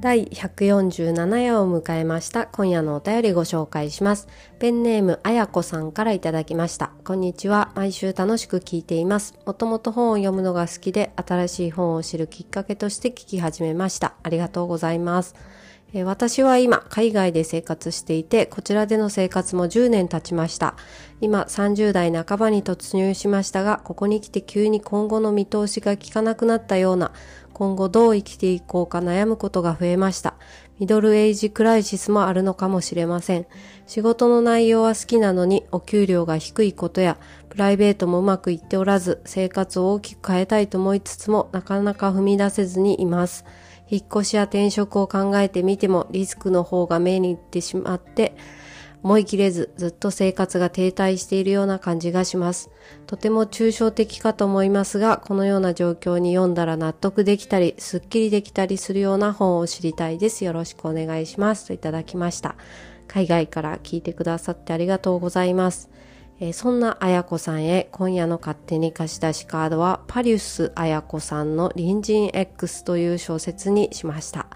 第147夜を迎えました。今夜のお便りご紹介します。ペンネームあやこさんからいただきました。こんにちは。毎週楽しく聞いています。もともと本を読むのが好きで、新しい本を知るきっかけとして聞き始めました。ありがとうございます。私は今、海外で生活していて、こちらでの生活も10年経ちました。今、30代半ばに突入しましたが、ここに来て急に今後の見通しが効かなくなったような、今後どう生きていこうか悩むことが増えました。ミドルエイジクライシスもあるのかもしれません。仕事の内容は好きなのにお給料が低いことや、プライベートもうまくいっておらず、生活を大きく変えたいと思いつつも、なかなか踏み出せずにいます。引っ越しや転職を考えてみても、リスクの方が目に行ってしまって、思い切れずずっと生活が停滞しているような感じがします。とても抽象的かと思いますが、このような状況に読んだら納得できたり、すっきりできたりするような本を知りたいです。よろしくお願いします。といただきました。海外から聞いてくださってありがとうございます。え、そんなあやこさんへ今夜の勝手に貸し出しカードはパリウスあやこさんの隣人 X という小説にしました。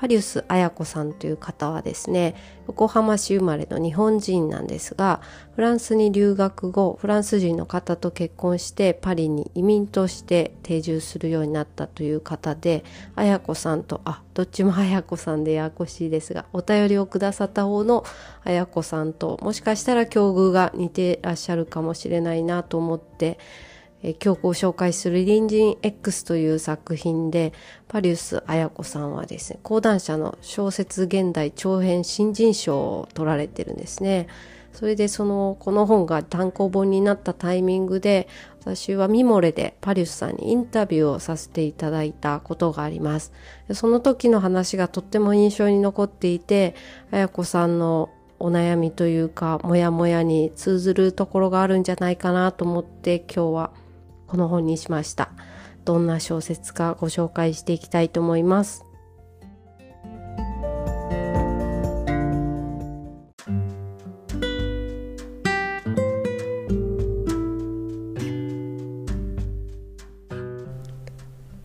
パリウス綾子さんという方はですね横浜市生まれの日本人なんですがフランスに留学後フランス人の方と結婚してパリに移民として定住するようになったという方で綾子さんとあどっちも綾子さんでややこしいですがお便りをくださった方の綾子さんともしかしたら境遇が似てらっしゃるかもしれないなと思ってえ今日ご紹介する隣人 X という作品で、パリウス綾子さんはですね、講談社の小説現代長編新人賞を取られてるんですね。それでその、この本が単行本になったタイミングで、私はミモレでパリウスさんにインタビューをさせていただいたことがあります。その時の話がとっても印象に残っていて、綾子さんのお悩みというか、もやもやに通ずるところがあるんじゃないかなと思って今日はこの本にしました。どんな小説かご紹介していきたいと思います。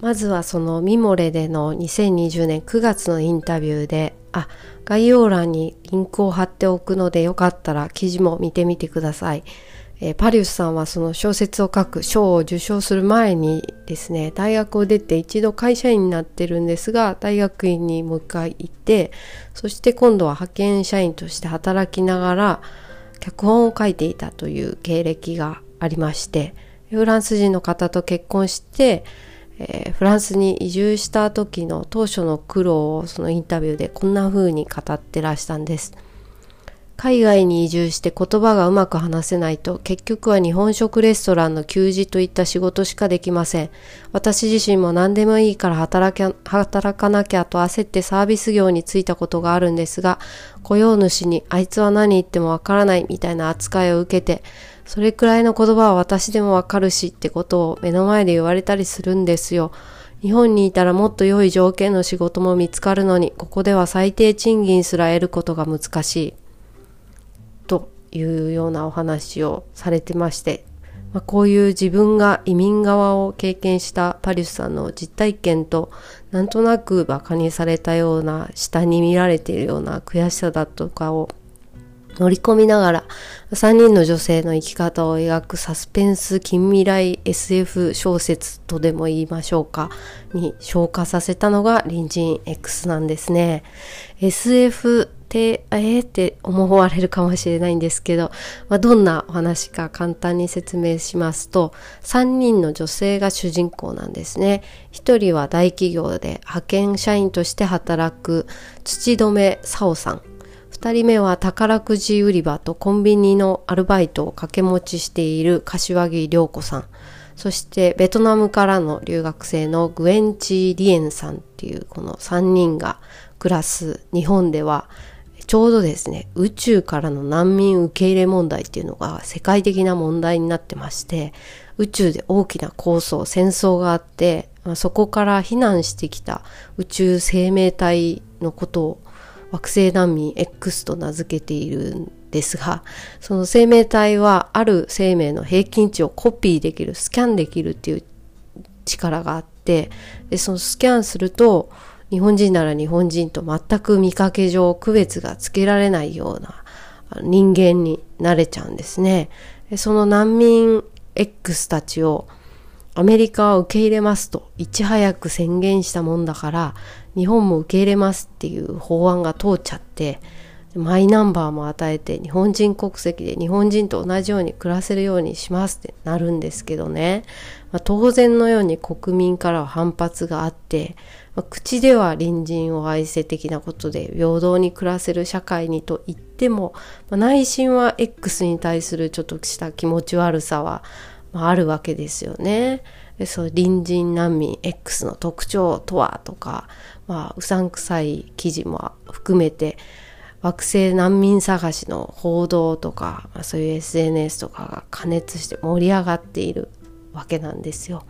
まずはそのミモレでの2020年9月のインタビューで、あ、概要欄にリンクを貼っておくのでよかったら記事も見てみてください。えー、パリウスさんはその小説を書く賞を受賞する前にですね大学を出て一度会社員になってるんですが大学院にもう一回行ってそして今度は派遣社員として働きながら脚本を書いていたという経歴がありましてフランス人の方と結婚して、えー、フランスに移住した時の当初の苦労をそのインタビューでこんな風に語ってらしたんです。海外に移住して言葉がうまく話せないと結局は日本食レストランの給仕といった仕事しかできません。私自身も何でもいいから働き働かなきゃと焦ってサービス業に就いたことがあるんですが、雇用主にあいつは何言ってもわからないみたいな扱いを受けて、それくらいの言葉は私でもわかるしってことを目の前で言われたりするんですよ。日本にいたらもっと良い条件の仕事も見つかるのに、ここでは最低賃金すら得ることが難しい。いうようなお話をされてまして、まあ、こういう自分が移民側を経験したパリスさんの実体験となんとなく馬鹿にされたような下に見られているような悔しさだとかを乗り込みながら3人の女性の生き方を描くサスペンス近未来 SF 小説とでも言いましょうかに昇華させたのが隣人 X なんですね。SF て、えーって思われるかもしれないんですけど、まあ、どんなお話か簡単に説明しますと、3人の女性が主人公なんですね。1人は大企業で派遣社員として働く土留沙央さん。2人目は宝くじ売り場とコンビニのアルバイトを掛け持ちしている柏木涼子さん。そしてベトナムからの留学生のグエンチー・リエンさんっていうこの3人が暮らす日本ではちょうどですね、宇宙からの難民受け入れ問題っていうのが世界的な問題になってまして、宇宙で大きな構想、戦争があって、あ、そこから避難してきた宇宙生命体のことを惑星難民 X と名付けているんですが、その生命体はある生命の平均値をコピーできる、スキャンできるっていう力があって、で、そのスキャンすると、日本人なら日本人と全く見かけ上区別がつけられないような人間になれちゃうんですね。その難民 X たちをアメリカは受け入れますといち早く宣言したもんだから日本も受け入れますっていう法案が通っちゃってマイナンバーも与えて日本人国籍で日本人と同じように暮らせるようにしますってなるんですけどね、まあ、当然のように国民からは反発があってまあ、口では隣人を愛せ的なことで平等に暮らせる社会にと言っても、まあ、内心は X に対するちょっとした気持ち悪さは、あ、るわけですよね。でそう隣人難民 X の特徴とはとか、まあ、うさんくさい記事も含めて惑星難民探しの報道とか、まあ、そういう SNS とかが加熱して盛り上がっているわけなんですよ。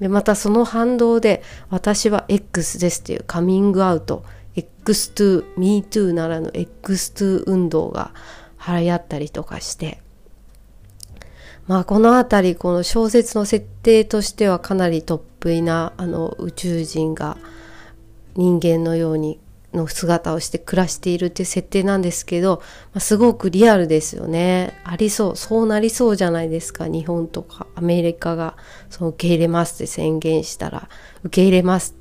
でまたその反動で私は X ですっていうカミングアウト X2 MeToo ならぬ X2 運動が流行ったりとかしてまあこの辺りこの小説の設定としてはかなり突飛なあの宇宙人が人間のようにの姿をして暮らしているっていう設定なんですけど、まあ、すごくリアルですよね。ありそう。そうなりそうじゃないですか。日本とかアメリカがその受け入れますって宣言したら、受け入れます。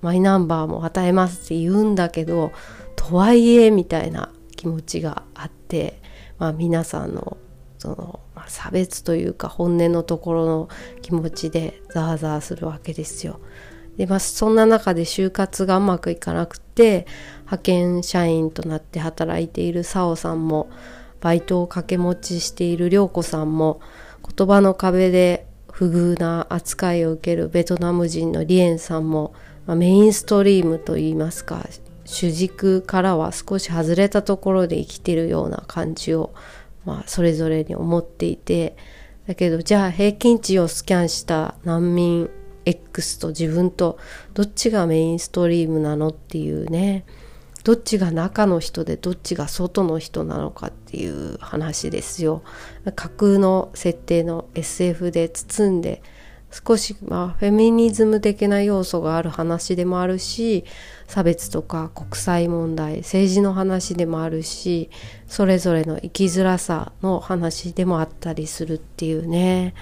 マイナンバーも与えますって言うんだけど、とはいえみたいな気持ちがあって、まあ皆さんのその、まあ、差別というか本音のところの気持ちでザーザーするわけですよ。で、まあ、そんな中で就活がうまくいかなくて派遣社員となって働いているサオさんもバイトを掛け持ちしている涼子さんも言葉の壁で不遇な扱いを受けるベトナム人のリエンさんも、まあ、メインストリームといいますか主軸からは少し外れたところで生きてるような感じを、まあ、それぞれに思っていてだけどじゃあ平均値をスキャンした難民 X と自分とどっちがメインストリームなのっていうね。どっちが中の人でどっちが外の人なのかっていう話ですよ。架空の設定の SF で包んで少しまあフェミニズム的な要素がある話でもあるし差別とか国際問題政治の話でもあるしそれぞれの生きづらさの話でもあったりするっていうね。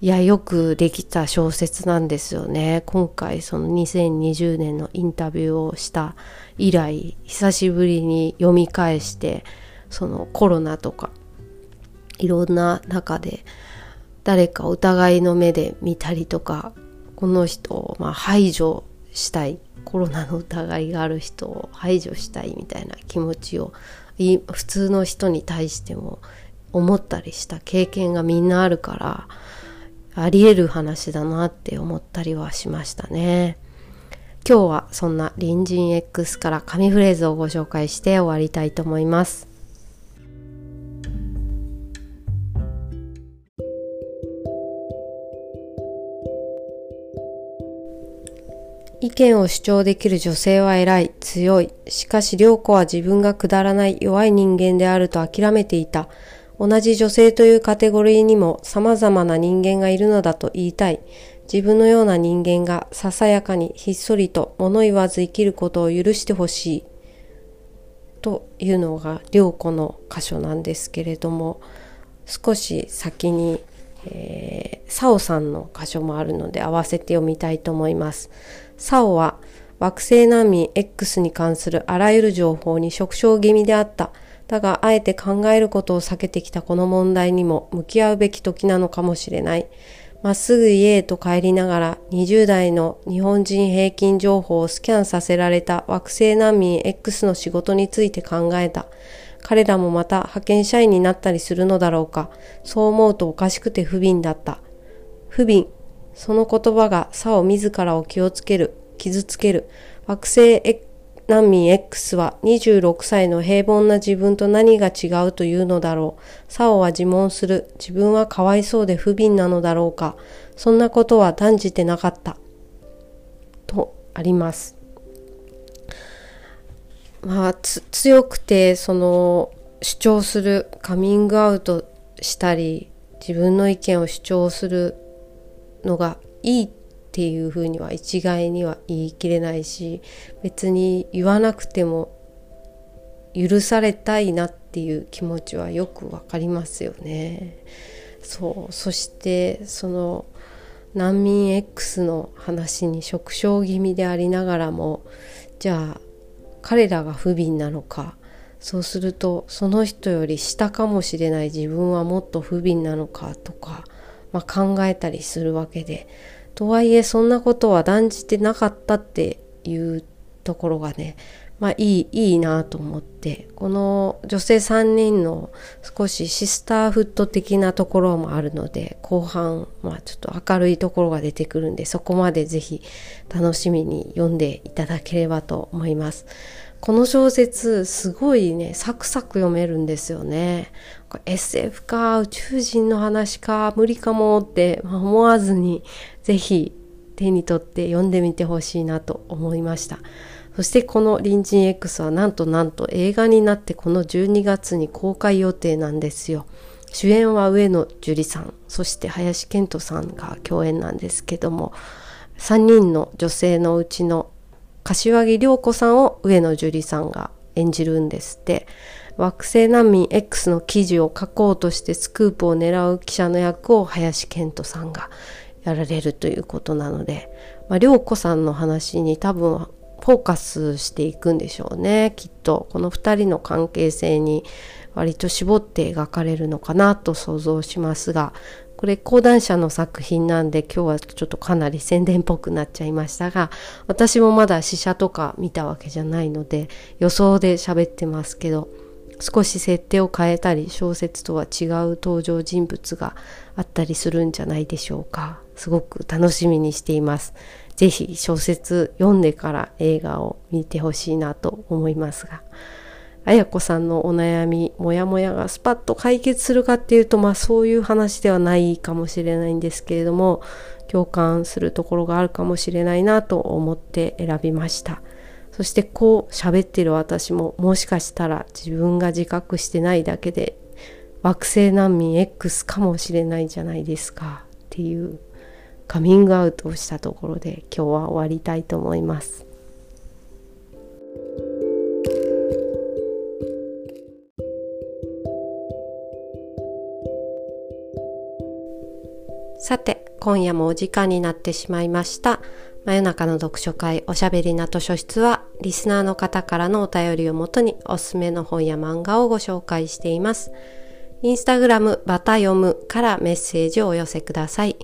いや、よくできた小説なんですよね。今回その2020年のインタビューをした以来、久しぶりに読み返して、そのコロナとか、いろんな中で誰か疑いの目で見たりとか、この人をま排除したい、コロナの疑いがある人を排除したいみたいな気持ちを普通の人に対しても思ったりした経験がみんなあるから、あり得る話だなって思ったりはしましたね。今日はそんな隣人 X から紙フレーズをご紹介して終わりたいと思います。意見を主張できる女性は偉い、強い。しかし、良子は自分がくだらない弱い人間であると諦めていた。同じ女性というカテゴリーにも様々な人間がいるのだと言いたい。自分のような人間がささやかにひっそりと物言わず生きることを許してほしい。というのが良子の箇所なんですけれども、少し先に、えー、サオさんの箇所もあるので合わせて読みたいと思います。サオは惑星難民 X に関するあらゆる情報に触傷気味であった。だが、あえて考えることを避けてきたこの問題にも向き合うべき時なのかもしれない。まっすぐ家へと帰りながら20代の日本人平均情報をスキャンさせられた惑星難民 X の仕事について考えた。彼らもまた派遣社員になったりするのだろうか。そう思うとおかしくて不憫だった。不憫。その言葉が差を自らを気をつける、傷つける。惑星難民 X は26歳の平凡な自分と何が違うというのだろう。サオは自問する。自分はかわいそうで不憫なのだろうか。そんなことは断じてなかった。とあります。まあ、強くてその主張するカミングアウトしたり自分の意見を主張するのがいいっていうふうには一概には言い切れないし別に言わなくても許されたいなっていう気持ちはよくわかりますよね。そうそしてその難民 X の話に触傷気味でありながらもじゃあ彼らが不憫なのかそうするとその人より下かもしれない自分はもっと不憫なのかとか、まあ、考えたりするわけでとはいえそんなことは断じてなかったっていうところがねまあいいいいなと思ってこの女性3人の少しシスターフット的なところもあるので後半まあちょっと明るいところが出てくるんでそこまでぜひ楽しみに読んでいただければと思います。この小説すごいねサクサク読めるんですよね。SF か宇宙人の話か無理かもって思わずに是非手に取って読んでみてほしいなと思いました。そしてこの隣人 X はなんとなんと映画になってこの12月に公開予定なんですよ。主演は上野樹里さん、そして林遣都さんが共演なんですけども、3人の女性のうちの柏木涼子さんを上野樹里さんが演じるんですって。惑星難民 X の記事を書こうとしてスクープを狙う記者の役を林遣都さんがやられるということなので、まあ、涼子さんの話に多分フォーカスしていくんでしょうねきっと。この2人の関係性に割と絞って描かれるのかなと想像しますがこれ講談社の作品なんで今日はちょっとかなり宣伝っぽくなっちゃいましたが私もまだ試写とか見たわけじゃないので予想で喋ってますけど少し設定を変えたり小説とは違う登場人物があったりするんじゃないでしょうか。すごく楽しみにしています。是非小説読んでから映画を見てほしいなと思いますが。綾子さんのお悩みモヤモヤがスパッと解決するかっていうとまあそういう話ではないかもしれないんですけれども共感するところがあるかもしれないなと思って選びましたそしてこう喋ってる私ももしかしたら自分が自覚してないだけで惑星難民 X かもしれないじゃないですかっていうカミングアウトをしたところで今日は終わりたいと思います。さて、今夜もお時間になってしまいました。真夜中の読書会おしゃべりな図書室は、リスナーの方からのお便りをもとにおすすめの本や漫画をご紹介しています。インスタグラムバタ読むからメッセージをお寄せください。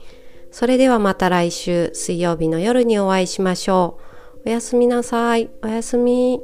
それではまた来週水曜日の夜にお会いしましょう。おやすみなさい。おやすみ。